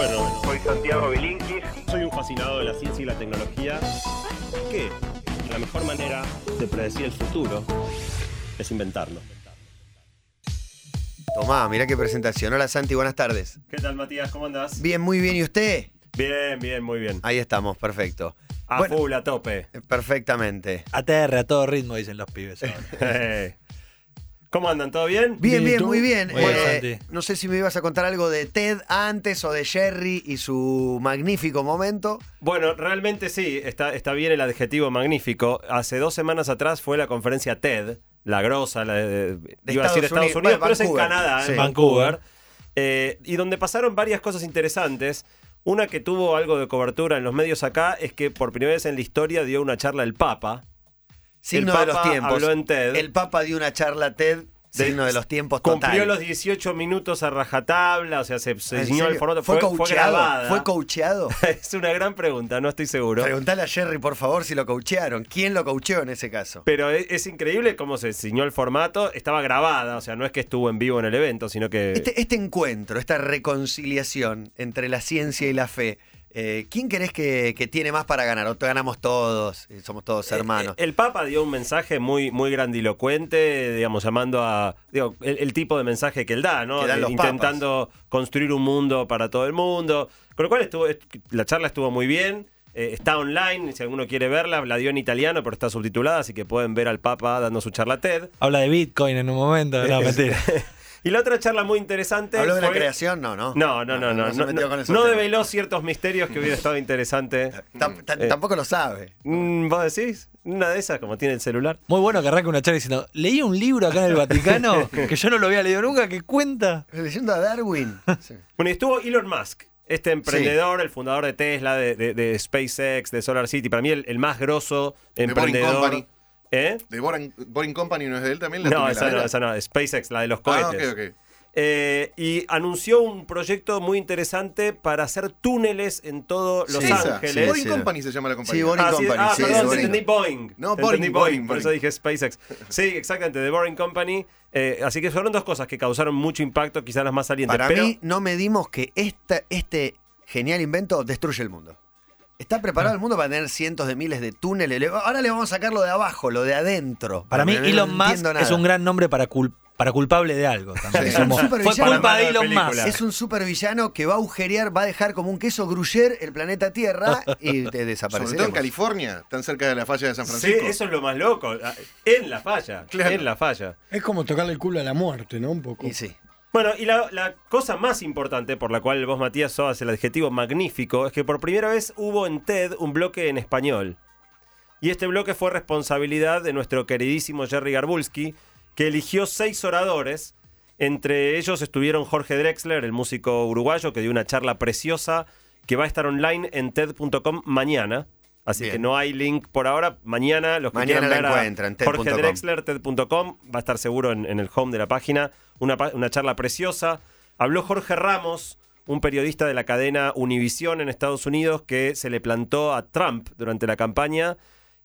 Bueno, Soy Santiago Bilinkis. soy un fascinado de la ciencia y la tecnología. Que la mejor manera de predecir el futuro es inventarlo. Tomá, mirá qué presentación. Hola Santi, buenas tardes. ¿Qué tal, Matías? ¿Cómo andás? Bien, muy bien. ¿Y usted? Bien, bien, muy bien. Ahí estamos, perfecto. A Bueno. full, a tope. Perfectamente. ATR a todo ritmo, dicen los pibes. ahora. ¿Cómo andan? ¿Todo bien? Bien, Bien, muy bien. Muy bien, Eh, no sé si me ibas a contar algo de Ted antes o de Jerry y su magnífico momento. Bueno, realmente sí, está, está bien el adjetivo magnífico. Hace dos semanas atrás fue la conferencia TED, la grosa, la de, De iba a decir Estados Unidos, Unidos, pero es en. Canadá, Sí. en Vancouver. Eh, y donde pasaron varias cosas interesantes. Una que tuvo algo de cobertura en los medios acá es que por primera vez en la historia dio una charla el Papa. Signo de los tiempos. habló en TED. El Papa dio una charla TED, signo de los tiempos Cumplió total. los 18 minutos a rajatabla, o sea, se, se ¿En ciñó el formato. ¿Fue, Fue, coacheado? ¿Fue coacheado? es una gran pregunta, no estoy seguro. Preguntale a Jerry, por favor, si lo coachearon. ¿Quién lo coacheó en ese caso? Pero es, es increíble cómo se ciñó el formato. Estaba grabada, o sea, no es que estuvo en vivo en el evento, sino que. Este, este encuentro, esta reconciliación entre la ciencia y la fe, eh, ¿quién crees que, que tiene más para ganar? ¿O te ganamos todos? eh, Somos todos hermanos. Eh, El Papa dio un mensaje muy, muy grandilocuente, digamos, llamando a. Digo, el, el tipo de mensaje que él da, ¿no? Que dan De- los intentando construir un mundo para todo el mundo. Con lo cual estuvo, est- la charla estuvo muy bien. eh, está online, si alguno quiere verla, la dio en italiano, pero está subtitulada, así que pueden ver al Papa dando su charla TED. Habla de Bitcoin en un momento. No, mentira. Y la otra charla muy interesante. ¿Habló de la creación? No, no. No, no, no, no. No, no- develó ciertos misterios que hubiera estado interesante. Eh. Tampoco lo sabe. Mm, ¿Vos decís? Una de esas, como tiene el celular. Muy bueno que arranque una charla diciendo, leí un libro acá en el Vaticano que yo no lo había leído nunca, que cuenta. Leyendo a Darwin. Sí. Bueno, y estuvo Elon Musk, este emprendedor, el fundador de Tesla, de, de- de SpaceX, de Solar City. Para mí, el, el más grosso emprendedor. ¿Eh? ¿De Boring, Boring Company no es de él también? ¿La No, esa no, esa no. SpaceX, la de los Ah, cohetes. ok, ok. Eh, y anunció un proyecto muy interesante para hacer túneles en todo Los Sí, Esa, Ángeles. Boring sí. Company se llama la compañía. Sí, Boring Ah, Company. ah, sí, perdón, Boring. entendí Boeing. No, Boring, entendí Boring, por eso Boring. dije SpaceX. Sí, exactamente, de Boring Company. Eh, así que fueron dos cosas que causaron mucho impacto, quizás las más salientes. Para pero mí, no medimos que esta, este genial invento destruye el mundo. ¿Está preparado el mundo para tener cientos de miles de túneles? Le- Ahora le vamos a sacar lo de abajo, lo de adentro. Para mí, No Elon Musk entiendo nada. es un gran nombre para, cul- para culpable de algo. también. Sí. Como, Un fue culpa de Elon. Musk. Es un supervillano que va a agujerear, va a dejar como un queso gruyere el planeta Tierra y te Sobre desaparece. todo en California, tan cerca de la falla de San Sí, Francisco. eso es lo más loco. Ah, En la falla. Claro. En la falla. Es como tocarle el culo a la muerte, ¿no? Un poco. Y sí. Bueno, y la, la cosa más importante por la cual vos, Matías, sos el adjetivo magnífico es que por primera vez hubo en TED un bloque en español. Y este bloque fue responsabilidad de nuestro queridísimo Jerry Garbulski, que eligió seis oradores. Entre ellos estuvieron Jorge Drexler, el músico uruguayo, que dio una charla preciosa que va a estar online en TED.com mañana. Así Bien. que no hay link por ahora. Mañana los que Mañana quieran ver a encuentran, Jorge. Drexler, TED.com, va a estar seguro en, en el home de la página. Una, una charla preciosa. Habló Jorge Ramos, un periodista de la cadena Univision en Estados Unidos, que se le plantó a Trump durante la campaña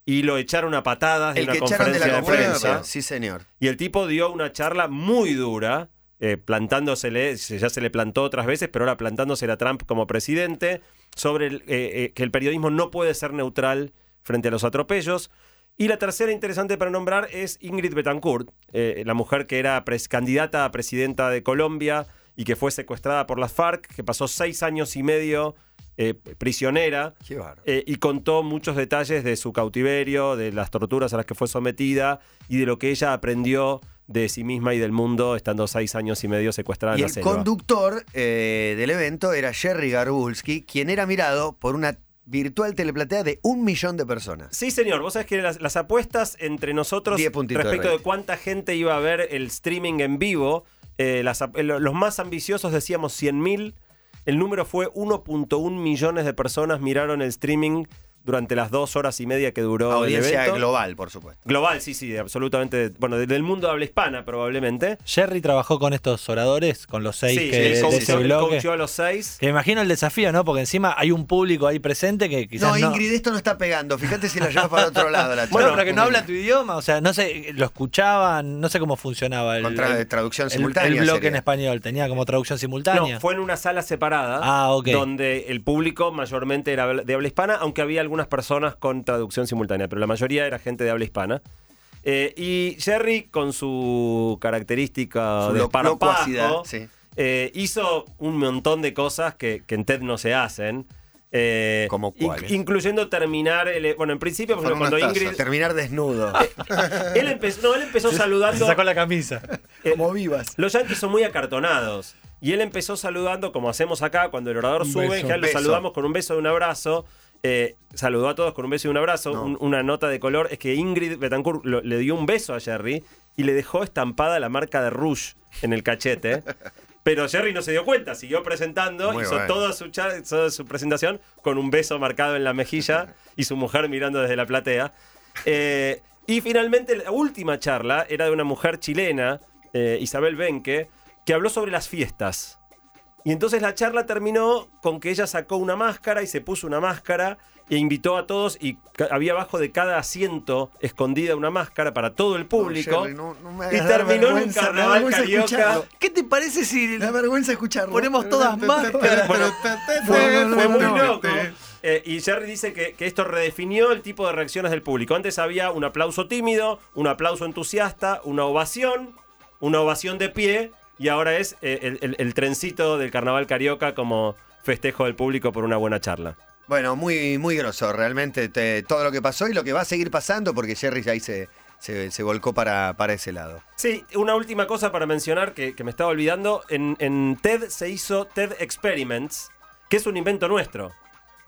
y lo echaron a patadas de El una que echaron de conferencia la de, conferencia. prensa. Sí, señor. Y el tipo dio una charla muy dura, eh, plantándosele, ya se le plantó otras veces, pero ahora plantándosele a Trump como presidente, sobre el, eh, eh, que el periodismo no puede ser neutral frente a los atropellos. Y la tercera interesante para nombrar es Ingrid Betancourt, eh, la mujer que era candidata a presidenta de Colombia y que fue secuestrada por las FARC, que pasó seis años y medio eh, prisionera. Eh, y contó muchos detalles de su cautiverio, de las torturas a las que fue sometida y de lo que ella aprendió de sí misma y del mundo estando seis años y medio secuestrada Y en la el selva. conductor eh, del evento era Jerry Garbulski, quien era mirado por una virtual teleplatea de un millón de personas. Sí, señor. Vos sabés que las, las apuestas entre nosotros de respecto de cuánta gente iba a ver el streaming en vivo, eh, las los más ambiciosos decíamos 100.000. El número fue 1.1 millones de personas miraron el streaming durante las dos horas y media que duró el Audiencia evento. global, por supuesto. Global, sí, sí, absolutamente. Bueno, del mundo de habla hispana, probablemente. Jerry trabajó con estos oradores, con los seis sí, que, él de coachó, ese él bloque. coachó a los seis. Que me imagino el desafío, ¿no? Porque encima hay un público ahí presente que quizás No, no. Ingrid, esto no está pegando. Fíjate si la llevas para otro lado. La Bueno, pero que no habla tu idioma, o sea, no sé, lo escuchaban, no sé cómo funcionaba el, Con tra- el- traducción el- simultánea el bloque sería. en español, tenía como traducción simultánea. No, fue en una sala separada. Ah, ok. Donde el público mayormente era de habla hispana, aunque había algunas personas con traducción simultánea, pero la mayoría era gente de habla hispana. Eh, y Jerry, con su característica Su de locuacidad, sí. eh, hizo un montón de cosas que, que en TED no se hacen. Eh, ¿Cómo inc- cuáles? incluyendo terminar. el- bueno, en principio, por Con ejemplo, cuando unas Ingrid. tazas. Terminar desnudo. Él empezó, no, él empezó Se saludando. sacó la camisa. eh, Como vivas. los yankees son muy acartonados. Y él empezó saludando, como hacemos acá, cuando el orador Un sube, en beso. general lo saludamos con un beso y un abrazo. Eh, saludó a todos con un beso y un abrazo. No. Un- una nota de color es que Ingrid Betancourt lo- le dio un beso a Jerry y le dejó estampada la marca de Rouge en el cachete. Pero Jerry no se dio cuenta, siguió presentando, Muy hizo bueno. toda su, cha- toda su presentación con un beso marcado en la mejilla y su mujer mirando desde la platea. Eh, y finalmente la última charla era de una mujer chilena, eh, Isabel Benque, que habló sobre las fiestas. Y entonces la charla terminó con que ella sacó una máscara y se puso una máscara e invitó a todos y había abajo de cada asiento escondida una máscara para todo el público. Jerry, no- no me y terminó en un carnaval carioca. ¿Qué te parece si da vergüenza escucharlo. ponemos todas máscaras? Bueno, fue, muy no. loco. Eh, y Jerry dice que, que esto redefinió el tipo de reacciones del público. Antes había un aplauso tímido, un aplauso entusiasta, una ovación, una ovación de pie, y ahora es eh, el, el- el trencito del carnaval carioca como festejo del público por una buena charla. Bueno, muy, muy groso, realmente te- todo lo que pasó y lo que va a seguir pasando, porque Jerry ya ahí se, se, se volcó para, para ese lado. Sí, una última cosa para mencionar que, que me estaba olvidando. En, en TED se hizo TED Experiments, que es un invento nuestro.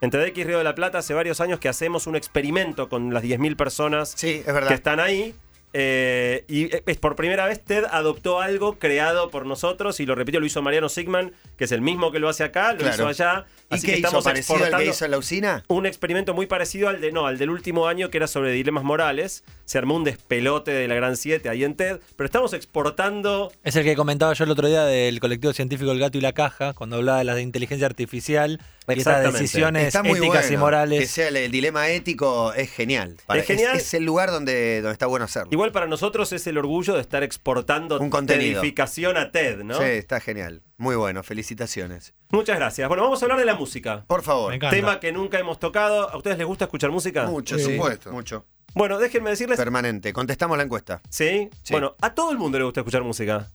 En TEDx Río de la Plata hace varios años que hacemos un experimento con las 10.000 personas Sí, es verdad. que están ahí. Eh, y es por primera vez TED adoptó algo creado por nosotros y lo repito, lo hizo Mariano Sigman, que es el mismo que lo hace acá, lo Claro. hizo allá. ¿Y así qué que hizo? estamos ¿Parecido al que exportando hizo en la usina? un experimento muy parecido al de no, al del último año que era sobre dilemas morales. Se armó un despelote de la Gran 7 ahí en TED, pero estamos exportando Es el que comentaba yo el otro día del colectivo científico El Gato y la Caja, cuando hablaba de la inteligencia artificial y estas Exactamente. decisiones Está muy éticas bueno. y morales. Que sea el, el dilema ético es genial. Para- Es genial. Es, el lugar donde, donde está bueno hacerlo. Igual para nosotros es el orgullo de estar exportando Un contenido. edificación a TED, ¿no? Sí, está genial. Muy bueno, felicitaciones. Muchas gracias. Bueno, vamos a hablar de la música. Por favor. Me. Tema que nunca hemos tocado. ¿A ustedes les gusta escuchar música? Mucho, Sí. sí. supuesto. Mucho. Bueno, déjenme decirles. Permanente. Contestamos la encuesta. ¿Sí? Sí. Bueno, a todo el mundo le gusta escuchar música.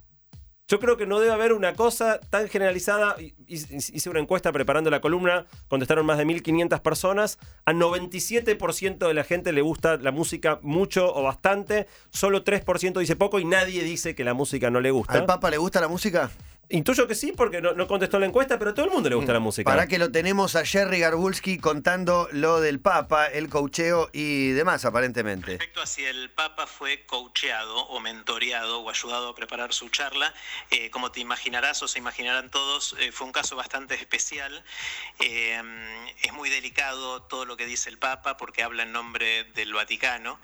Yo creo que no debe haber una cosa tan generalizada. Hi- Hice una encuesta preparando la columna, contestaron más de 1500 personas. A 97% de la gente le gusta la música mucho o bastante. Solo 3% dice poco y nadie dice que la música no le gusta. ¿Al Papa le gusta la música? Intuyo que sí, porque no, no contestó la encuesta, pero a todo el mundo le gusta la música. Para que lo tenemos a Jerry Garbulski contando lo del Papa, el cocheo y demás, aparentemente. Respecto a si el Papa fue coacheado o mentoreado o ayudado a preparar su charla, eh, como te imaginarás o se imaginarán todos, eh, fue un caso bastante especial. Eh, es muy delicado todo lo que dice el Papa porque habla en nombre del Vaticano.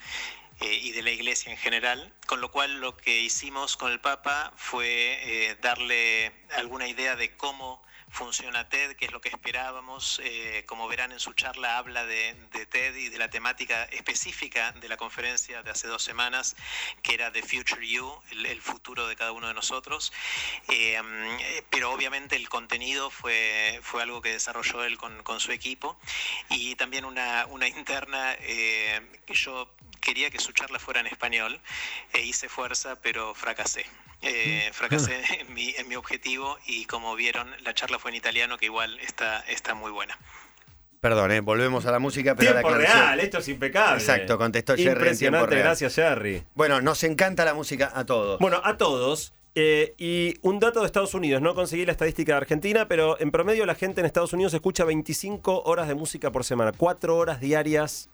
Eh, y de la Iglesia en general, con lo cual lo que hicimos con el Papa fue eh, darle alguna idea de cómo funciona TED, qué es lo que esperábamos. Eh, como verán en su charla habla de, de TED y de la temática específica de la conferencia de hace dos semanas, que era The Future You, el, el futuro de cada uno de nosotros. Eh, eh, pero obviamente el contenido fue, fue algo que desarrolló él con, con su equipo y también una, una interna eh, que yo quería que su charla fuera en español e hice fuerza, pero fracasé. Eh, fracasé en mi, en mi objetivo y como vieron, la charla fue en italiano, que igual está, está muy buena. Perdón, ¿eh? volvemos a la música, pero Tiempo la real, esto es impecable. Exacto, contestó Jerry en tiempo real. gracias Jerry. Bueno, nos encanta la música a todos. Bueno, a todos. eh, y un dato de Estados Unidos, no conseguí la estadística de Argentina, pero en promedio la gente en Estados Unidos escucha 25 horas de música por semana, 4 horas diarias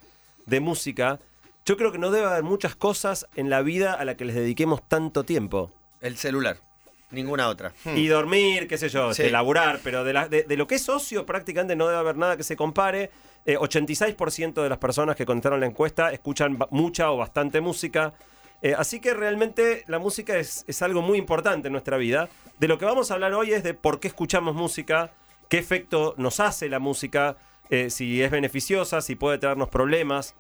de música. Yo creo que no debe haber muchas cosas en la vida a la que les dediquemos tanto tiempo. El celular. Ninguna otra. y dormir, qué sé yo, Sí. este, laburar, pero de, la- de- de lo que es ocio prácticamente no debe haber nada que se compare. Eh, 86% de las personas que contestaron la encuesta escuchan mucha o bastante música. Eh, así que realmente la música es, es algo muy importante en nuestra vida. De lo que vamos a hablar hoy es de por qué escuchamos música, qué efecto nos hace la música, eh, si es beneficiosa, si puede traernos problemas.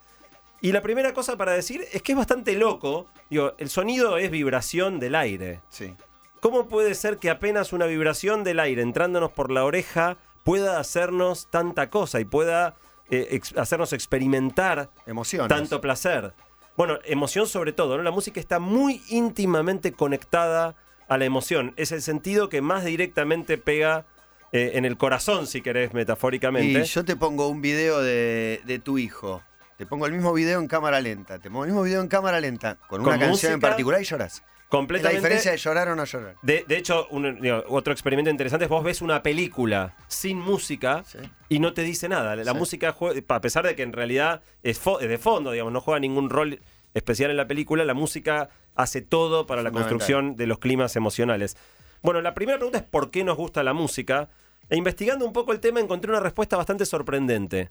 Y la primera cosa para decir es que es bastante loco. Digo, el sonido es vibración del aire. Sí. ¿Cómo puede ser que apenas una vibración del aire entrándonos por la oreja pueda hacernos tanta cosa y pueda eh, ex- hacernos experimentar Emociones. tanto placer? Bueno, emoción sobre todo, ¿no? La música está muy íntimamente conectada a la emoción. Es el sentido que más directamente pega eh, en el corazón, si querés, metafóricamente. Y yo te pongo un video de, de tu hijo. Te pongo el mismo video en cámara lenta. Te pongo el mismo video en cámara lenta. Con una Con canción en particular y lloras. Es la completamente. diferencia de llorar o no llorar. De, de hecho, un- digo, otro experimento interesante es vos ves una película sin música Sí. y no te dice nada. La Sí. música, jue- a pesar de que en realidad es, fo- es de fondo, digamos, no juega ningún rol especial en la película, la música hace todo para la construcción de los climas emocionales. Bueno, la primera pregunta es por qué nos gusta la música. E investigando un poco el tema encontré una respuesta bastante sorprendente,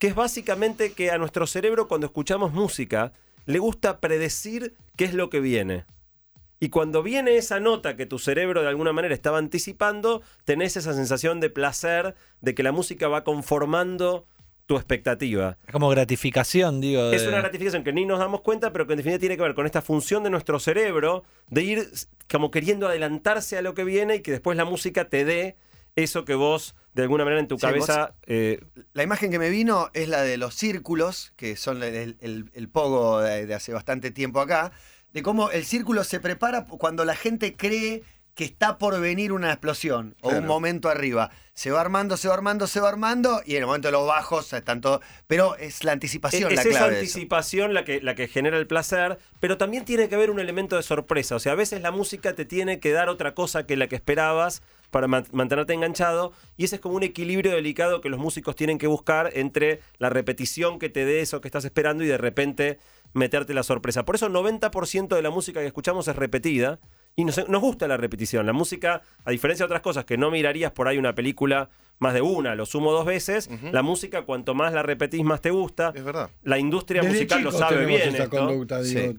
que es básicamente que a nuestro cerebro cuando escuchamos música le gusta predecir qué es lo que viene. Y cuando viene esa nota que tu cerebro de alguna manera estaba anticipando, tenés esa sensación de placer, de que la música va conformando tu expectativa. Es como gratificación, digo. Es una gratificación que ni nos damos cuenta, pero que en definitiva tiene que ver con esta función de nuestro cerebro de ir como queriendo adelantarse a lo que viene y que después la música te dé eso que vos de alguna manera en tu Sí, cabeza... eh, La imagen que me vino es la de los círculos, que son el, el- el pogo de, de hace bastante tiempo acá, de cómo el círculo se prepara cuando la gente cree que está por venir una explosión o Claro. un momento arriba. Se va armando, se va armando, se va armando, y en el momento de los bajos están todo. Pero es la anticipación es la esa clave. de eso. anticipación la que, la que genera el placer, pero también tiene que haber un elemento de sorpresa. O sea, a veces la música te tiene que dar otra cosa que la que esperabas para man- mantenerte enganchado, y ese es como un equilibrio delicado que los músicos tienen que buscar entre la repetición que te dé eso que estás esperando y de repente meterte la sorpresa. Por eso 90% de la música que escuchamos es repetida. Y nos, nos gusta la repetición. La música, a diferencia de otras cosas que no mirarías por ahí una película más de una, lo sumo dos veces, la música cuanto más la repetís más te gusta. Es verdad. La industria Desde musical lo sabe bien. esa esto. conducta, digo. Sí.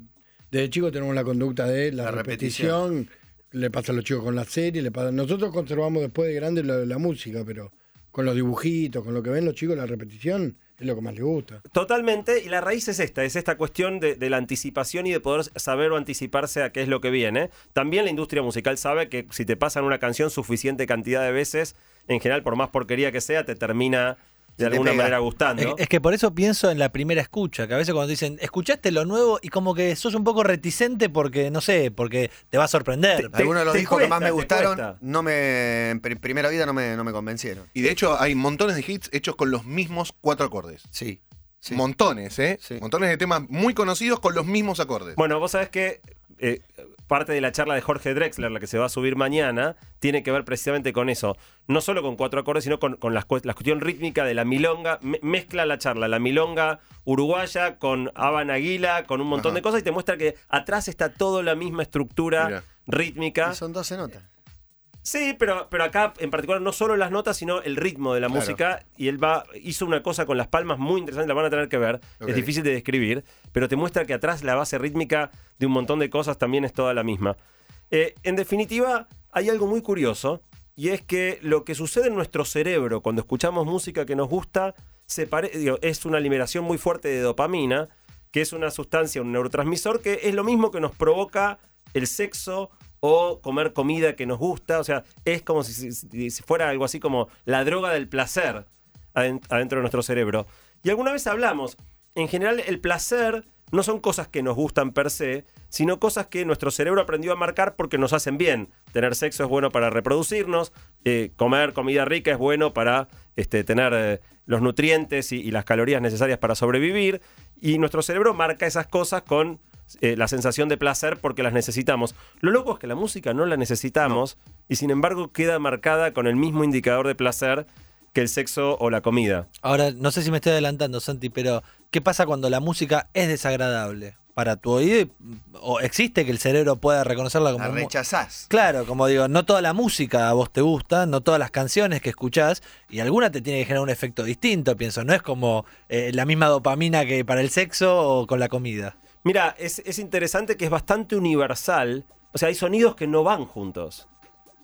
Desde chico tenemos la conducta de la, La repetición. Le pasa a los chicos con la serie, le pasa. Nosotros conservamos después de grande la, la música, pero con los dibujitos, con lo que ven los chicos, la repetición es lo que más les gusta. Totalmente, y la raíz es esta, es esta cuestión de, de la anticipación y de poder saber o anticiparse a qué es lo que viene. También la industria musical sabe que si te pasan una canción suficiente cantidad de veces, en general, por más porquería que sea, te termina de alguna manera gustando. Es, es que por eso pienso en la primera escucha, que a veces cuando dicen, escuchaste lo nuevo y como que sos un poco reticente porque, no sé, porque te va a sorprender. Te- Algunos de los discos que más me gustaron, cuesta. no me, en pr- primera vida no me, no me convencieron. Y de hecho hay montones de hits hechos con los mismos cuatro acordes. Sí. sí. Montones, ¿eh? Sí. Montones de temas muy conocidos con los mismos acordes. Bueno, vos sabés que eh, parte de la charla de Jorge Drexler, la que se va a subir mañana, tiene que ver precisamente con eso. No solo con cuatro acordes, sino con, con las cu- la cuestión rítmica de la milonga. Me- mezcla la charla, la milonga uruguaya con Aban Aguila, con un montón Ajá. de cosas y te muestra que atrás está toda la misma estructura rítmica. Y son 12 notas. Sí, pero, pero acá en particular no solo las notas, sino el ritmo de la Claro. música. Y él va, hizo una cosa con las palmas muy interesante, la van a tener que ver. Es difícil de describir, pero te muestra que atrás la base rítmica de un montón de cosas también es toda la misma. Eh, en definitiva, hay algo muy curioso, y es que lo que sucede en nuestro cerebro cuando escuchamos música que nos gusta se pare- digo, es una liberación muy fuerte de dopamina, que es una sustancia, un neurotransmisor, que es lo mismo que nos provoca el sexo o comer comida que nos gusta. O sea, es como si, fuera algo así como la droga del placer aden- adentro de nuestro cerebro. Y alguna vez hablamos, en general el placer no son cosas que nos gustan per se, sino cosas que nuestro cerebro aprendió a marcar porque nos hacen bien. Tener sexo es bueno para reproducirnos, eh, comer comida rica es bueno para este, tener eh, los nutrientes y las calorías necesarias para sobrevivir. Y nuestro cerebro marca esas cosas con eh, la sensación de placer porque las necesitamos. Lo loco es que la música no la necesitamos y sin embargo queda marcada con el mismo indicador de placer que el sexo o la comida. Ahora, no sé si me estoy adelantando, Santi, pero ¿qué pasa cuando la música es desagradable? para tu oído? y- ¿O existe que el cerebro pueda reconocerla como La rechazás. Claro, como digo, no toda la música a vos te gusta, no todas las canciones que escuchás, y alguna te tiene que generar un efecto distinto, pienso. No es como eh, la misma dopamina que para el sexo o con la comida. Mira, es, es interesante que es bastante universal. O sea, hay sonidos que no van juntos.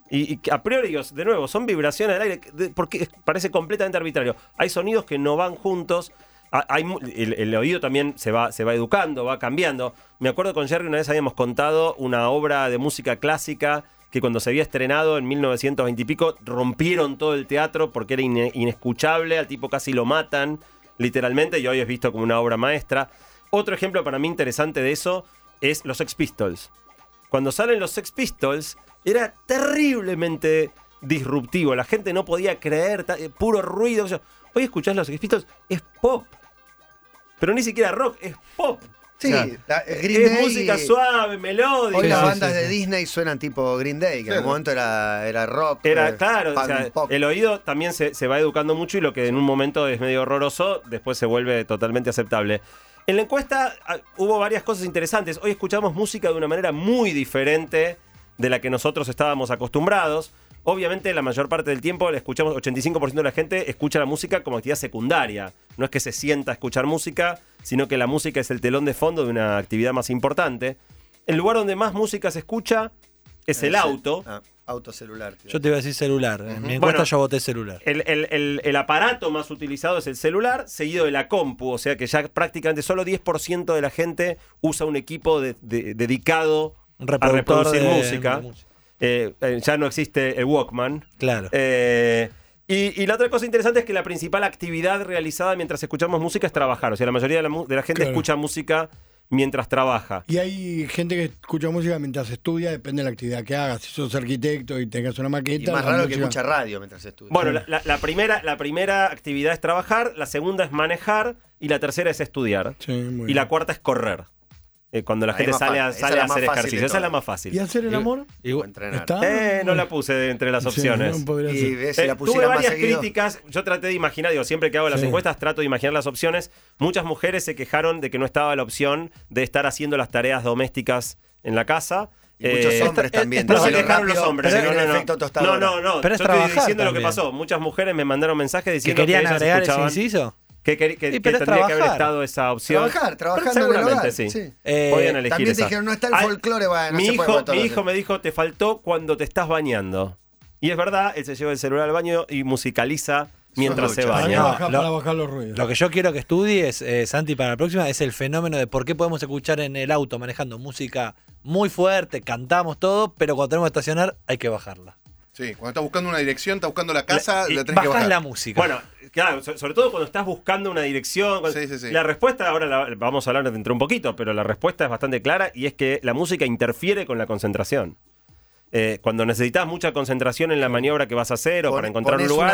Y, a priori, de nuevo, son vibraciones del aire, porque parece completamente arbitrario. Hay sonidos que no van juntos. a- hay el, oído también se va, se va educando, va cambiando. Me acuerdo con Jerry una vez habíamos contado una obra de música clásica que cuando se había estrenado en 1920 y pico rompieron todo el teatro porque era ine- inescuchable, al tipo casi lo matan, literalmente, y hoy es visto como una obra maestra. Otro ejemplo para mí interesante de eso es los Sex Pistols. Cuando salen los Sex Pistols, era terriblemente disruptivo. La gente no podía creer, eh, puro ruido. O sea, Hoy escuchás los Sex Pistols, es pop. Pero ni siquiera rock, es pop. Sí, O sea, la- eh, Green es Day- música suave, melódica. Hoy las sí, bandas sí, de. Disney suenan tipo Green Day, que en algún momento era, era rock. Era eh, claro, o sea, pop. el oído también se, se va educando mucho y lo que en un momento es medio horroroso, después se vuelve totalmente aceptable. En la encuesta ah, hubo varias cosas interesantes. Hoy escuchamos música de una manera muy diferente de la que nosotros estábamos acostumbrados. Obviamente la mayor parte del tiempo le escuchamos, 85% de la gente escucha la música como actividad secundaria. No es que se sienta a escuchar música, sino que la música es el telón de fondo de una actividad más importante. El lugar donde más música se escucha es el Eh, auto. Auto celular. tío. Yo te iba a decir celular. En mi encuesta Bueno. yo voté celular. El, el- el- el aparato más utilizado es el celular, seguido de la compu, o sea que ya prácticamente solo 10% de la gente usa un equipo de- de- dedicado a reproductor reproducir de- música. de música. Eh, eh, ya no existe el Walkman. Claro. Eh, y, y la otra cosa interesante es que la principal actividad realizada mientras escuchamos música es trabajar. O sea, la mayoría de la, de la gente Claro. escucha música mientras trabaja. Y hay gente que escucha música mientras estudia, depende de la actividad que hagas. Si sos arquitecto y tengas una Y maqueta. más la raro que escucha radio mientras estudia. Bueno, la, la- la primera, la primera actividad es trabajar, la segunda es manejar y la tercera es estudiar. Sí, muy Y la cuarta es correr. Eh, cuando la Ahí gente sale a, sale hacer ejercicio. Esa es la más fácil. ¿Y hacer el amor? Eh, no la puse entre las Sí, opciones. no Y ves, Eh, la tuve más varias críticas. Yo traté de imaginar, digo, siempre que hago las Sí. encuestas trato de imaginar las opciones. Muchas mujeres se quejaron de que no estaba la opción de estar haciendo las tareas domésticas en la casa. Y muchos Eh, hombres esta- también. no se quejaron los hombres. pero No, no, no. no, no, no. Pero es Yo estoy diciendo lo que pasó. Muchas mujeres me mandaron mensajes ¿Que diciendo que, querían ellas agregar ese escuchaban inciso? Que, que- que- Sí, que tendría que haber estado esa opción. Trabajar, trabajando Pero en el seguramente hogar, sí. sí. Eh, Podían elegir también esa. dijeron, no está el Ay, folclore, bueno, no mi se hijo, mi hijo me dijo, te faltó cuando te estás bañando. Y es verdad, él se lleva el celular al baño y musicaliza mientras se. Para baña. bajar, lo- para bajar los ruidos. Lo que yo quiero que estudies, eh, Santi, para la próxima, es el fenómeno de por qué podemos escuchar en el auto manejando música muy fuerte, cantamos todo, pero cuando tenemos que estacionar hay que bajarla. Sí, cuando estás buscando una dirección, estás buscando la casa, y la tenés que Bajás bajar. la música. Bueno, claro, so- sobre todo cuando estás buscando una dirección. cuando- Sí, sí, sí. La respuesta, ahora la- vamos a hablar dentro de un poquito, pero la respuesta es bastante clara y es que la música interfiere con la concentración. Eh, cuando necesitas mucha concentración en la maniobra que vas a hacer o Pon- para encontrar un lugar,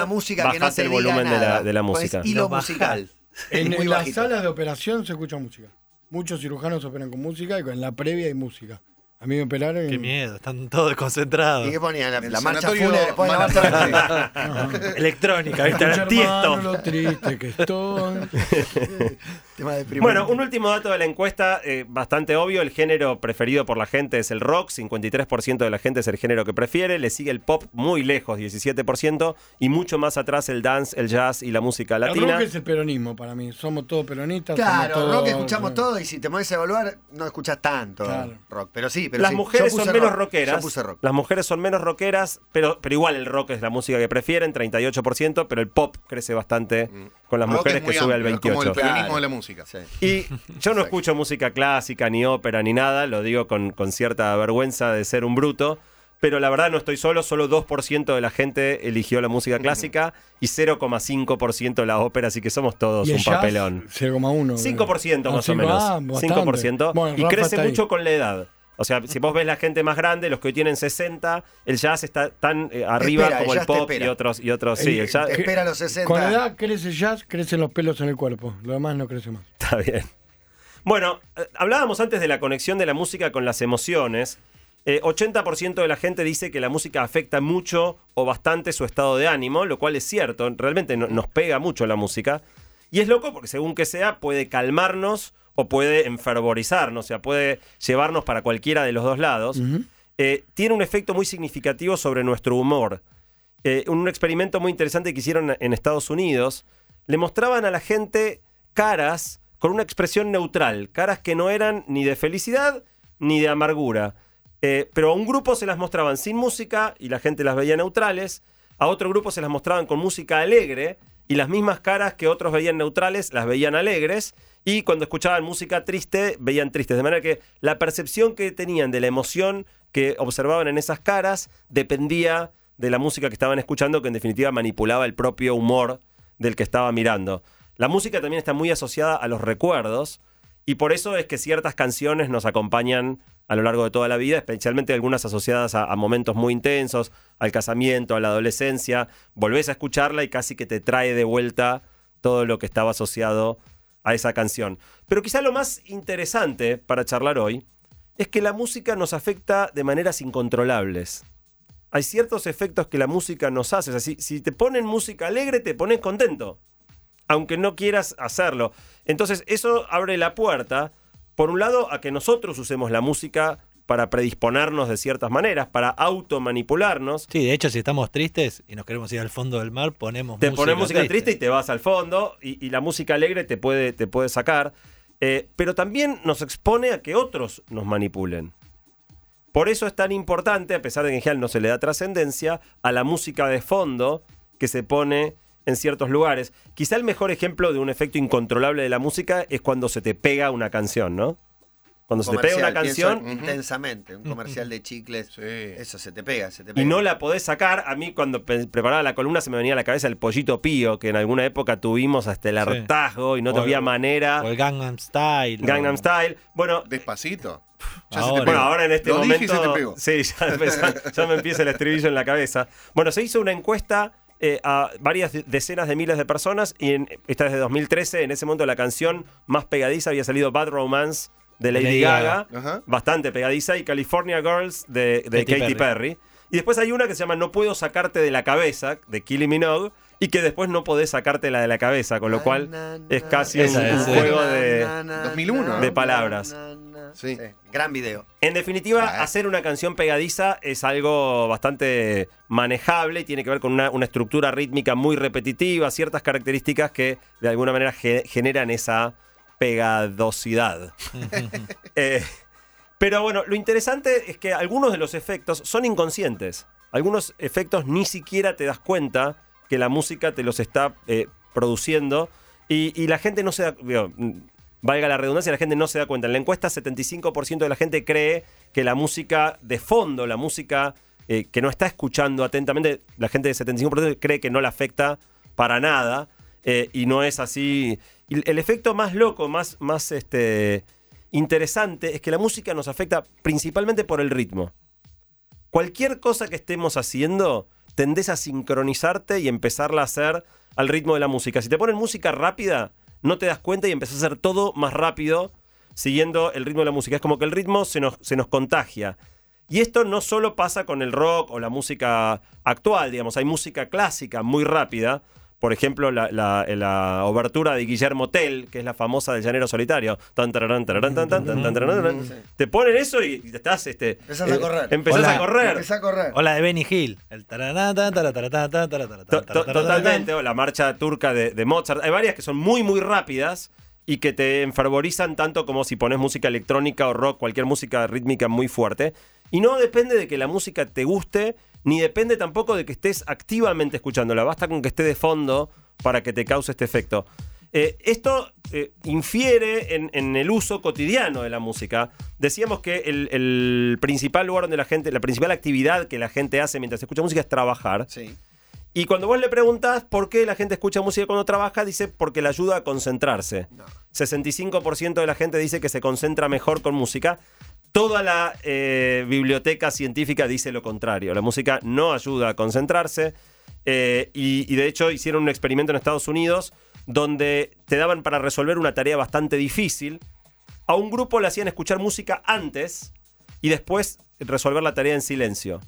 que no el volumen de la, de la música. hilo Lo musical. En, en las salas de operación se escucha música. Muchos cirujanos operan con música y en la previa hay música. A mí me operaron y... Qué miedo, están todos desconcentrados. ¿Y qué ponían? La, la marcha fúnebre. ponen la Mala marcha fúnebre. Electrónica, ¿viste? Escucha, Tiesto. hermano, lo triste que estoy. Tema de Bueno, un último dato de la encuesta, eh, bastante obvio, el género preferido por la gente es el rock, 53% de la gente es el género que prefiere, le sigue el pop muy lejos, 17%, y mucho más atrás el dance, el jazz y la música El latina. rock es el peronismo para mí. Somos todos peronistas. Claro, somos rock escuchamos todo y si te pones a evaluar no escuchas tanto Claro. rock. Pero sí, pero las sí. mujeres Yo puse son menos rock. rockeras. Yo puse rock. Las mujeres son menos rockeras, pero, pero igual el rock es la música que prefieren, 38%, pero el pop crece bastante con las Rock mujeres es muy que sube al amplio, es como el 28%. peronismo Claro. de la música. Sí. Y yo no escucho música clásica, ni ópera, ni nada, lo digo con, con cierta vergüenza de ser un bruto, pero la verdad no estoy solo, solo 2% de la gente eligió la música clásica y 0,5% la ópera, así que somos todos ¿Y el un papelón. 0,1. 5% Ah, más o menos. ah, bastante. 5%. Bueno, y Rafa crece mucho con la edad. O sea, si vos ves la gente más grande, los que hoy tienen 60, el jazz está tan eh, arriba espera, como el pop y otros, y otros. Sí, El- jazz espera a los 60. Con la edad crece jazz, crecen los pelos en el cuerpo. Lo demás no crece más. Está bien. Bueno, eh, hablábamos antes de la conexión de la música con las emociones. Eh, 80% de la gente dice que la música afecta mucho o bastante su estado de ánimo, lo cual es cierto, realmente no- nos pega mucho la música. Y es loco porque según que sea puede calmarnos o puede enfervorizarnos, o sea, puede llevarnos para cualquiera de los dos lados, eh, tiene un efecto muy significativo sobre nuestro humor. Eh, un experimento muy interesante que hicieron en Estados Unidos, le mostraban a la gente caras con una expresión neutral, caras que no eran ni de felicidad ni de amargura. Eh, pero a un grupo se las mostraban sin música y la gente las veía neutrales, a otro grupo se las mostraban con música alegre y las mismas caras que otros veían neutrales las veían alegres y cuando escuchaban música triste veían tristes. De manera que la percepción que tenían de la emoción que observaban en esas caras dependía de la música que estaban escuchando, que en definitiva manipulaba el propio humor del que estaba mirando. La música también está muy asociada a los recuerdos y por eso es que ciertas canciones nos acompañan a lo largo de toda la vida, especialmente algunas asociadas a, momentos muy intensos, al casamiento, a la adolescencia. Volvés a escucharla y casi que te trae de vuelta todo lo que estaba asociado a esa canción. Pero quizá lo más interesante para charlar hoy es que la música nos afecta de maneras incontrolables. Hay ciertos efectos que la música nos hace. O si, si te ponen música alegre, te pones contento. Aunque no quieras hacerlo. Entonces, eso abre la puerta, por un lado, a que nosotros usemos la música para predisponernos de ciertas maneras, para automanipularnos. Sí, de hecho, si estamos tristes y nos queremos ir al fondo del mar, ponemos Te música pones música triste y te vas al fondo y, y la música alegre te puede, te puede sacar. Eh, pero también nos expone a que otros nos manipulen. Por eso es tan importante, a pesar de que en general no se le da trascendencia, a la música de fondo que se pone en ciertos lugares. Quizá el mejor ejemplo de un efecto incontrolable de la música es cuando se te pega una canción, ¿no? Cuando se te pega una canción intensamente, un comercial de chicles, Sí. eso se te pega, se te pega. y no la podés sacar. A mí cuando preparaba la columna se me venía a la cabeza el pollito pío, que en alguna época tuvimos hasta el Sí. hartazgo y no O el- había manera. O el Gangnam Style. o- Gangnam Style. Bueno, Despacito. Ya Ahora. se te Bueno, ahora en este Lo dije momento. y se te pegó. Sí, ya, empezó- ya me empieza el estribillo en la cabeza. Bueno, se hizo una encuesta eh, a varias de- decenas de miles de personas y en, esta es de 2013. En ese momento la canción más pegadiza había salido Bad Romance de Lady, Lady Gaga, bastante pegadiza, y California Girls de, de Katy Katy, Perry. Y después hay una que se llama No puedo sacarte de la cabeza de Kylie Minogue y que después no podés sacártela de la cabeza, con lo cual es casi un, sí. juego de... 2001, ¿no? de palabras. Sí. Gran video. En definitiva, Ah. hacer una canción pegadiza es algo bastante manejable y tiene que ver con una, una estructura rítmica muy repetitiva, ciertas características que de alguna manera ge- generan esa pegadosidad. Eh, pero bueno, lo interesante es que algunos de los efectos son inconscientes. Algunos efectos ni siquiera te das cuenta que la música te los está eh, produciendo y, y la gente no se da... digo, valga la redundancia, la gente no se da cuenta. En la encuesta, 75% de la gente cree que la música de fondo, la música eh, que no está escuchando atentamente, la gente de 75% cree que no la afecta para nada eh, y no es así. El efecto más loco, más, más este, interesante, es que la música nos afecta principalmente por el ritmo. Cualquier cosa que estemos haciendo, tendés a sincronizarte y empezarla a hacer al ritmo de la música. Si te ponen música rápida, no te das cuenta y empezás a hacer todo más rápido siguiendo el ritmo de la música. Es como que el ritmo se nos, se nos contagia. Y esto no solo pasa con el rock o la música actual, digamos, hay música clásica muy rápida. Por ejemplo, la, la- la obertura de Guillermo Tell, que es la famosa del Llanero Solitario. Tan, tararán, tararán, tan, tan, tan, tan, tararán, tan. Sí. Te ponen eso y estás... Este, Empezás a correr. Empezás Hola. a correr. A correr. O la de Benny Hill. El. Totalmente, o la marcha turca de, de Mozart. Hay varias que son muy, muy rápidas y que te enfervorizan tanto como si pones música electrónica o rock, cualquier música rítmica muy fuerte. Y no depende de que la música te guste, ni depende tampoco de que estés activamente escuchándola. Basta con que esté de fondo para que te cause este efecto. Eh, esto eh, infiere en, en el uso cotidiano de la música. Decíamos que el, el principal lugar donde la gente, la principal actividad que la gente hace mientras escucha música es trabajar. Sí. Y cuando vos le preguntás por qué la gente escucha música cuando trabaja, dice porque le ayuda a concentrarse. 65% de la gente dice que se concentra mejor con música. Toda la eh, biblioteca científica dice lo contrario. La música no ayuda a concentrarse. Eh, y, y de hecho hicieron un experimento en Estados Unidos donde te daban para resolver una tarea bastante difícil. A un grupo le hacían escuchar música antes y después resolver la tarea en silencio.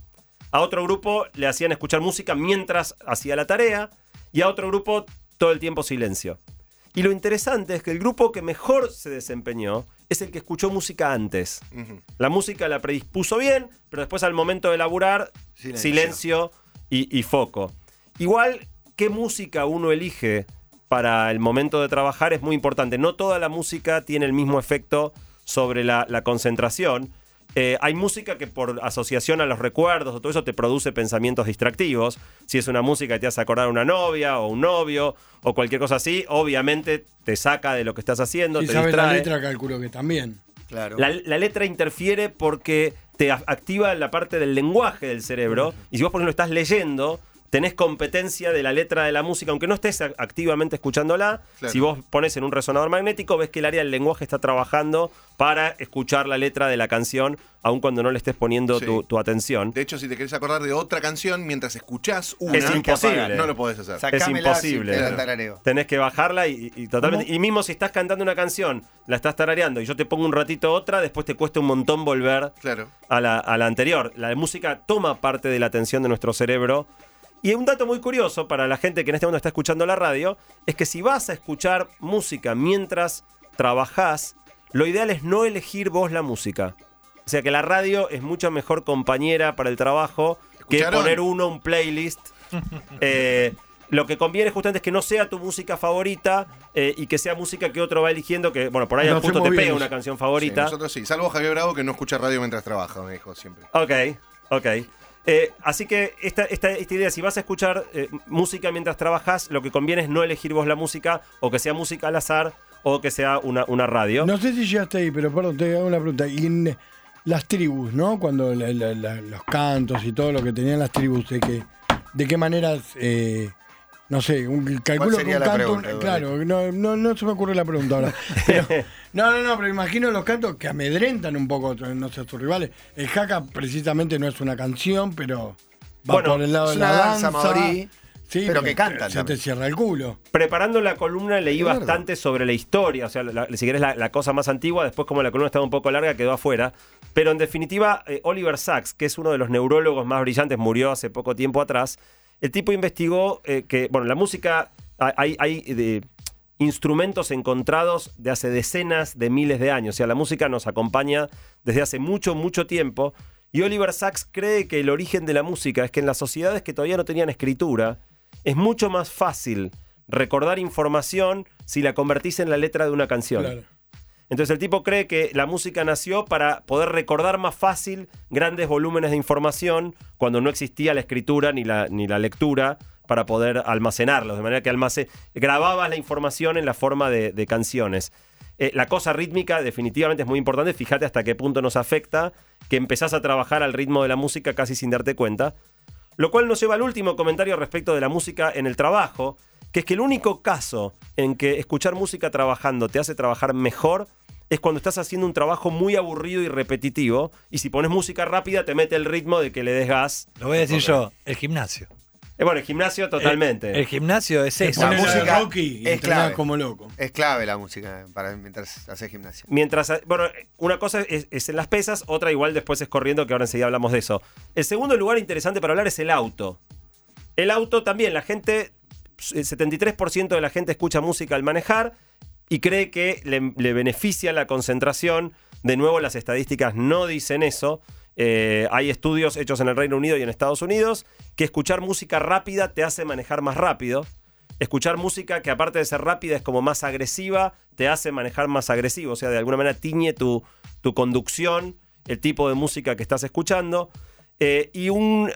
A otro grupo le hacían escuchar música mientras hacía la tarea y a otro grupo todo el tiempo silencio. Y lo interesante es que el grupo que mejor se desempeñó es el que escuchó música antes. La música la predispuso bien, pero después al momento de laburar, Silencio. silencio, y, y foco. Igual, qué música uno elige para el momento de trabajar es muy importante. No toda la música tiene el mismo efecto sobre la, la concentración. Eh, hay música que por asociación a los recuerdos o todo eso te produce pensamientos distractivos. Si es una música que te hace acordar a una novia o un novio o cualquier cosa así, obviamente te saca de lo que estás haciendo, Si te sabes la distrae. letra, calculo que también. Claro. La, la letra interfiere porque te activa la parte del lenguaje del cerebro. Y si vos, por ejemplo, estás leyendo, tenés competencia de la letra de la música, aunque no estés activamente escuchándola. Claro. Si vos pones en un resonador magnético, ves que el área del lenguaje está trabajando para escuchar la letra de la canción, aun cuando no le estés poniendo Sí. tu, tu atención. De hecho, si te querés acordar de otra canción mientras escuchás una, Es imposible. no lo podés hacer. Saca- es Sacámela imposible. si. Tenés que bajarla y, y totalmente. Y mismo si estás cantando una canción, la estás tarareando y yo te pongo un ratito otra, después te cuesta un montón volver Claro. a la, a la anterior. La música toma parte de la atención de nuestro cerebro. Y un dato muy curioso para la gente que en este momento está escuchando la radio es que si vas a escuchar música mientras trabajás, lo ideal es no elegir vos la música. O sea que la radio es mucho mejor compañera para el trabajo que poner uno un playlist. Eh, lo que conviene justamente es que no sea tu música favorita eh, y que sea música que otro va eligiendo, que bueno, por ahí al punto te pega una canción Sí, favorita. nosotros sí. Salvo Javier Bravo que no escucha radio mientras trabaja, me dijo siempre. Ok, ok. Eh, así que esta, esta, esta idea, si vas a escuchar eh, música mientras trabajas, lo que conviene es no elegir vos la música, o que sea música al azar, o que sea una, una radio. No sé si llegaste ahí, pero perdón, te hago una pregunta. Y en las tribus, ¿no? Cuando los cantos y todo lo que tenían las tribus, de que, de qué maneras, eh, no sé, un, calculo que sería un la canto, pregunta, claro, no, no, no se me ocurre la pregunta ahora. Pero, no, no, no, pero imagino los cantos que amedrentan un poco, no sé, a tus rivales. El jaca precisamente no es una canción, pero va Bueno, por el lado es de una la danza danza. maorí, Sí, pero que cantan Se también. te cierra el culo. Preparando la columna leí bastante sobre la historia, o sea, la- si querés la, la cosa más antigua, después como la columna estaba un poco larga quedó afuera. Pero en definitiva, eh, Oliver Sacks, que es uno de los neurólogos más brillantes, murió hace poco tiempo atrás, el tipo investigó eh, que, bueno, la música, hay, hay de instrumentos encontrados de hace decenas de miles de años, o sea, la música nos acompaña desde hace mucho, mucho tiempo. Y Oliver Sacks cree que el origen de la música es que en las sociedades que todavía no tenían escritura, es mucho más fácil recordar información si la convertís en la letra de una canción. Claro. Entonces el tipo cree que la música nació para poder recordar más fácil grandes volúmenes de información cuando no existía la escritura ni la, ni la lectura para poder almacenarlos, de manera que almace grababas la información en la forma de, de canciones. Eh, la cosa rítmica definitivamente es muy importante, fíjate hasta qué punto nos afecta que empezás a trabajar al ritmo de la música casi sin darte cuenta. Lo cual nos lleva al último comentario respecto de la música en el trabajo, que es que el único caso en que escuchar música trabajando te hace trabajar mejor es cuando estás haciendo un trabajo muy aburrido y repetitivo, y si pones música rápida te mete el ritmo de que le des gas. Lo voy a decir yo, el gimnasio. Eh, bueno, el gimnasio totalmente. El, el gimnasio es eso. La música Rocky y es clave. como loco. Es clave la música para mientras haces gimnasia. Mientras, bueno, una cosa es, es en las pesas, otra igual después es corriendo, que ahora enseguida hablamos de eso. El segundo lugar interesante para hablar es el auto. El auto también, la gente, el 73% de la gente escucha música al manejar y cree que le, le beneficia la concentración. De nuevo, las estadísticas no dicen eso. Eh, hay estudios hechos en el Reino Unido y en Estados Unidos que escuchar música rápida te hace manejar más rápido. Escuchar música que aparte de ser rápida es como más agresiva, te hace manejar más agresivo. O sea, de alguna manera tiñe tu, tu conducción, el tipo de música que estás escuchando. Eh, y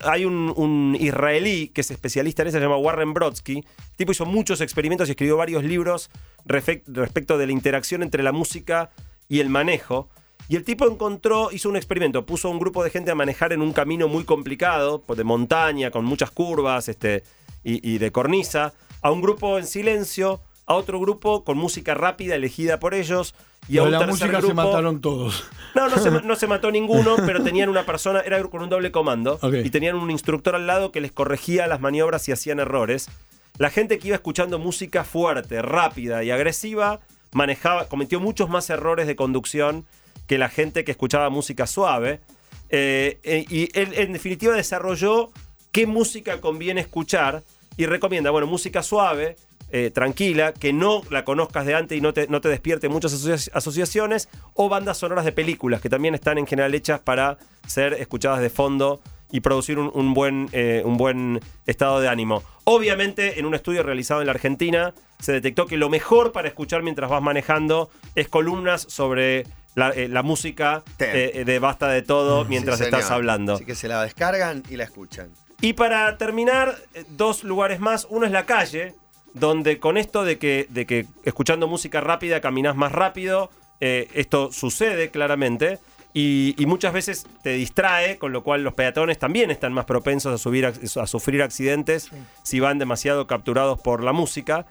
hay un, israelí que es especialista en eso, se llama Warren Brodsky. El tipo hizo muchos experimentos y escribió varios libros respecto de la interacción entre la música y el manejo. Y el tipo encontró, hizo un experimento, puso a un grupo de gente a manejar en un camino muy complicado, pues, de montaña, con muchas curvas este, y de cornisa, a un grupo en silencio, a otro grupo con música rápida elegida por ellos, y a un la música se grupo- mataron todos. no, no se, no se mató ninguno, pero tenían una persona, era con un doble comando, y tenían un instructor al lado que les corregía las maniobras si hacían errores. La gente que iba escuchando música fuerte, rápida y agresiva, manejaba, cometió muchos más errores de conducción que la gente que escuchaba música suave. Eh, eh, y él, en definitiva, desarrolló qué música conviene escuchar y recomienda, bueno, música suave, eh, tranquila, que no la conozcas de antes y no te, no te despierte muchas asocia- asociaciones, o bandas sonoras de películas, que también están en general hechas para ser escuchadas de fondo y producir un, un buen, eh, un buen estado de ánimo. Obviamente, en un estudio realizado en la Argentina, se detectó que lo mejor para escuchar mientras vas manejando es columnas sobre la, eh, la música eh, de Basta de Todo mientras Sí, estás hablando. Así que se la descargan y la escuchan. Y para terminar, dos lugares más. Uno es la calle, donde con esto de que, de que escuchando música rápida caminas más rápido, eh, esto sucede claramente. Y, y muchas veces te distrae, con lo cual los peatones también están más propensos a, subir, a sufrir accidentes si van demasiado capturados por la música.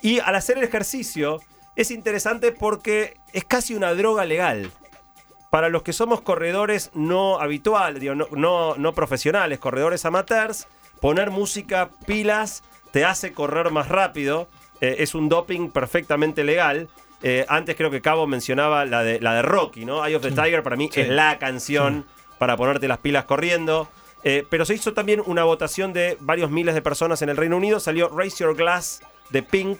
Y al hacer el ejercicio es interesante porque es casi una droga legal. Para los que somos corredores no habituales, digo, no, no, no profesionales, corredores amateurs, poner música pilas te hace correr más rápido. Eh, es un doping perfectamente legal. Eh, antes creo que Cabo mencionaba la de, la de Rocky, ¿no? Eye of the Tiger para mí Sí. es la canción para ponerte las pilas corriendo. Eh, pero se hizo también una votación de varios miles de personas en el Reino Unido. Salió Raise Your Glass de Pink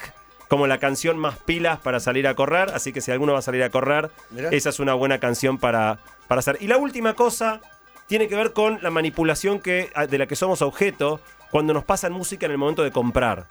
como la canción más pilas para salir a correr. Así que si alguno va a salir a correr, Mirá. esa es una buena canción para, para hacer. Y la última cosa tiene que ver con la manipulación que, de la que somos objeto cuando nos pasan música en el momento de comprar.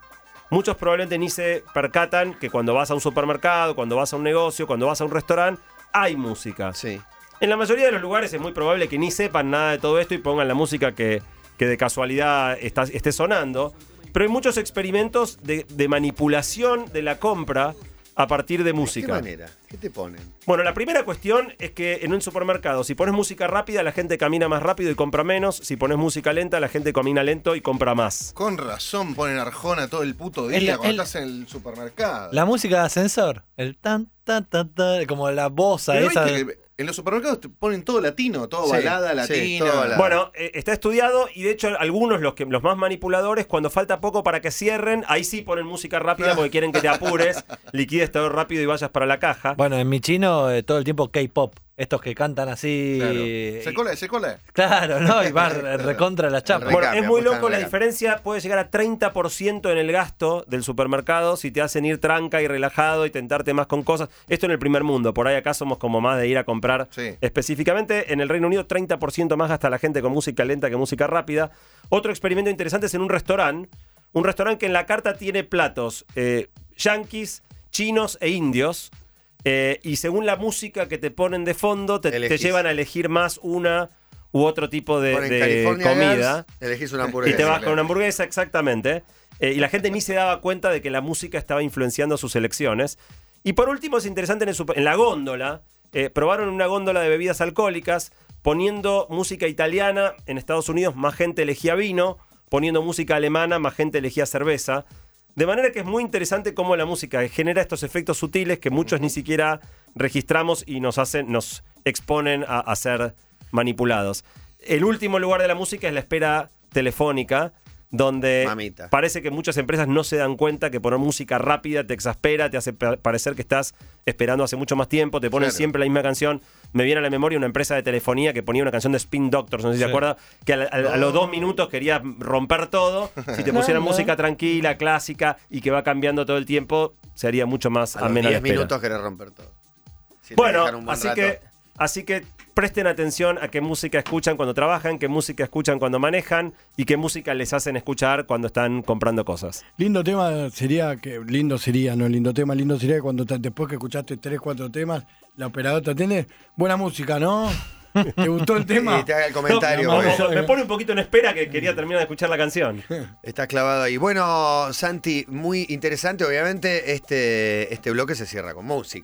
Muchos probablemente ni se percatan que cuando vas a un supermercado, cuando vas a un negocio, cuando vas a un restaurante, hay música. Sí. En la mayoría de los lugares es muy probable que ni sepan nada de todo esto y pongan la música que, que de casualidad está- esté sonando. Pero hay muchos experimentos de, de manipulación de la compra a partir de ¿De qué música. manera? ¿Qué te ponen? Bueno, la primera cuestión es que en un supermercado, si pones música rápida, la gente camina más rápido y compra menos. Si pones música lenta, la gente camina lento y compra más. Con razón ponen Arjona todo el puto día El- cuando el- estás en el supermercado. La música de ascensor, el tan, tan, tan, tan, como la bosa Pero esa. viste que en los supermercados te ponen todo latino, todo Sí, balada sí, latina. todo balada. Bueno, eh, está estudiado y de hecho algunos, los, que, los más manipuladores, cuando falta poco para que cierren, ahí sí ponen música rápida porque quieren que te apures, liquides todo rápido y vayas para la caja. Bueno, en mi chino eh, todo el tiempo K-pop. Estos que cantan así. Claro. y- Se cola, se cola. Claro, ¿no? Y va re- recontra la chapa. Bueno, es muy loco, la diferencia puede llegar a 30% en el gasto del supermercado si te hacen ir tranca y relajado y tentarte más con cosas. Esto en el primer mundo, por ahí acá somos como más de ir a comprar Sí. específicamente. En el Reino Unido 30% más gasta la gente con música lenta que música rápida. Otro experimento interesante es en un restaurante, un restaurante que en la carta tiene platos eh, yanquis, chinos e indios. Eh, y según la música que te ponen de fondo, te, llevan a elegir más una u otro tipo de, comida. Girls, elegís una Y hamburguesa. te vas con una hamburguesa, exactamente. Eh, y la gente ni se daba cuenta de que la música estaba influenciando sus elecciones. Y por último, es interesante en la góndola. eh, probaron una góndola de bebidas alcohólicas poniendo música italiana. En Estados Unidos más gente elegía vino. Poniendo música alemana, más gente elegía cerveza. De manera que es muy interesante cómo la música genera estos efectos sutiles que muchos ni siquiera registramos y nos hacen, nos exponen a, a ser manipulados. El último lugar de la música es la espera telefónica, donde Mamita. parece que muchas empresas no se dan cuenta que poner música rápida te exaspera, te hace pa- parecer que estás esperando hace mucho más tiempo, te ponen Claro. siempre la misma canción. Me viene a la memoria una empresa de telefonía que ponía una canción de Spin Doctors, no sé si se Sí. acuerda, que a, a- a los dos minutos quería romper todo. Si te pusieran No, no. música tranquila, clásica y que va cambiando todo el tiempo, sería mucho más A los amena la 10 espera. minutos querés romper todo. Si te Bueno, así rato. que, así que presten atención a qué música escuchan cuando trabajan, qué música escuchan cuando manejan y qué música les hacen escuchar cuando están comprando cosas. Lindo tema sería que, lindo sería, no lindo tema, lindo sería cuando te- después que escuchaste tres, cuatro temas, la operadora te atiende, buena música, ¿no? ¿Te gustó el tema? Y te haga el comentario. No, porque no, me pone un poquito en espera que quería terminar de escuchar la canción. Está clavado ahí. Bueno, Santi, muy interesante. Obviamente, este, este bloque se cierra con música.